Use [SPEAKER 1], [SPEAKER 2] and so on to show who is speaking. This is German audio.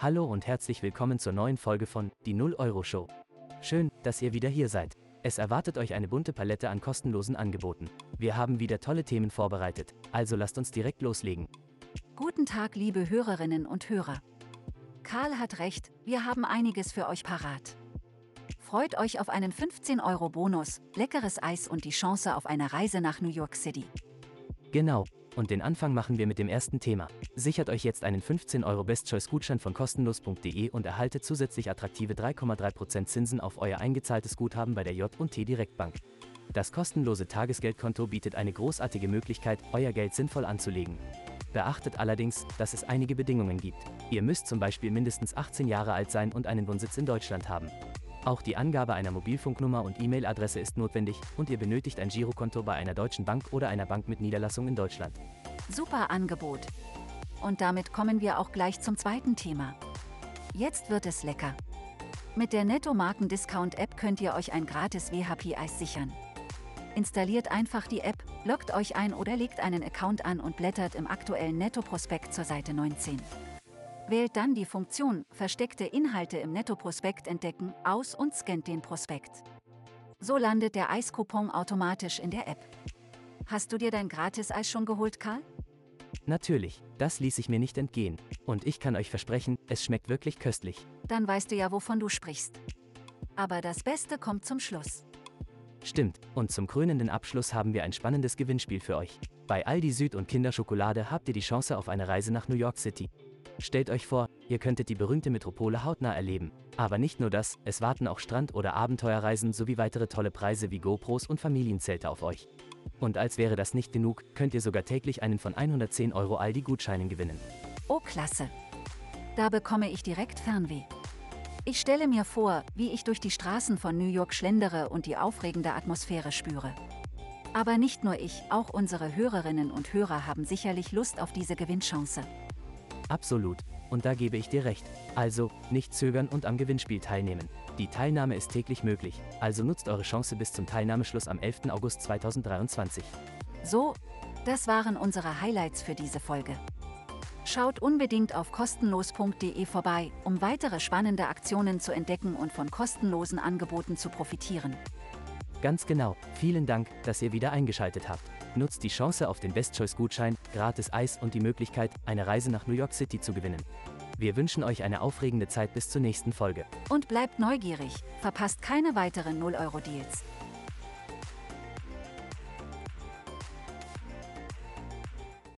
[SPEAKER 1] Hallo und herzlich willkommen zur neuen Folge von Die 0 Euro Show. Schön, dass ihr wieder hier seid. Es erwartet euch eine bunte Palette an kostenlosen Angeboten. Wir haben wieder tolle Themen vorbereitet, also lasst uns direkt loslegen.
[SPEAKER 2] Guten Tag, liebe Hörerinnen und Hörer. Karl hat recht, wir haben einiges für euch parat. Freut euch auf einen 15-Euro-Bonus, leckeres Eis und die Chance auf eine Reise nach New York City.
[SPEAKER 1] Genau, und den Anfang machen wir mit dem ersten Thema. Sichert euch jetzt einen 15 Euro Best Choice Gutschein von kostenlos.de und erhaltet zusätzlich attraktive 3,3% Zinsen auf euer eingezahltes Guthaben bei der J&T Direktbank. Das kostenlose Tagesgeldkonto bietet eine großartige Möglichkeit, euer Geld sinnvoll anzulegen. Beachtet allerdings, dass es einige Bedingungen gibt. Ihr müsst zum Beispiel mindestens 18 Jahre alt sein und einen Wohnsitz in Deutschland haben. Auch die Angabe einer Mobilfunknummer und E-Mail-Adresse ist notwendig und ihr benötigt ein Girokonto bei einer deutschen Bank oder einer Bank mit Niederlassung in Deutschland.
[SPEAKER 2] Super Angebot. Und damit kommen wir auch gleich zum zweiten Thema. Jetzt wird es lecker. Mit der Netto-Marken-Discount-App könnt ihr euch ein gratis WHP-Eis sichern. Installiert einfach die App, loggt euch ein oder legt einen Account an und blättert im aktuellen Netto-Prospekt zur Seite 19. Wählt dann die Funktion Versteckte Inhalte im Netto-Prospekt entdecken aus und scannt den Prospekt. So landet der Eiskupon automatisch in der App. Hast du dir dein Gratis-Eis schon geholt, Karl?
[SPEAKER 1] Natürlich, das ließ sich mir nicht entgehen. Und ich kann euch versprechen, es schmeckt wirklich köstlich.
[SPEAKER 2] Dann weißt du ja, wovon du sprichst. Aber das Beste kommt zum Schluss.
[SPEAKER 1] Stimmt, und zum krönenden Abschluss haben wir ein spannendes Gewinnspiel für euch. Bei Aldi Süd und Kinderschokolade habt ihr die Chance auf eine Reise nach New York City. Stellt euch vor, ihr könntet die berühmte Metropole hautnah erleben. Aber nicht nur das, es warten auch Strand- oder Abenteuerreisen sowie weitere tolle Preise wie GoPros und Familienzelte auf euch. Und als wäre das nicht genug, könnt ihr sogar täglich einen von 110 Euro Aldi-Gutscheinen gewinnen.
[SPEAKER 2] Oh, klasse. Da bekomme ich direkt Fernweh. Ich stelle mir vor, wie ich durch die Straßen von New York schlendere und die aufregende Atmosphäre spüre. Aber nicht nur ich, auch unsere Hörerinnen und Hörer haben sicherlich Lust auf diese Gewinnchance.
[SPEAKER 1] Absolut. Und da gebe ich dir recht. Also, nicht zögern und am Gewinnspiel teilnehmen. Die Teilnahme ist täglich möglich, also nutzt eure Chance bis zum Teilnahmeschluss am 11. August 2023.
[SPEAKER 2] So, das waren unsere Highlights für diese Folge. Schaut unbedingt auf kostenlos.de vorbei, um weitere spannende Aktionen zu entdecken und von kostenlosen Angeboten zu profitieren.
[SPEAKER 1] Ganz genau. Vielen Dank, dass ihr wieder eingeschaltet habt. Nutzt die Chance auf den Best Choice Gutschein, gratis Eis und die Möglichkeit, eine Reise nach New York City zu gewinnen. Wir wünschen euch eine aufregende Zeit bis zur nächsten Folge.
[SPEAKER 2] Und bleibt neugierig, verpasst keine weiteren 0-Euro-Deals.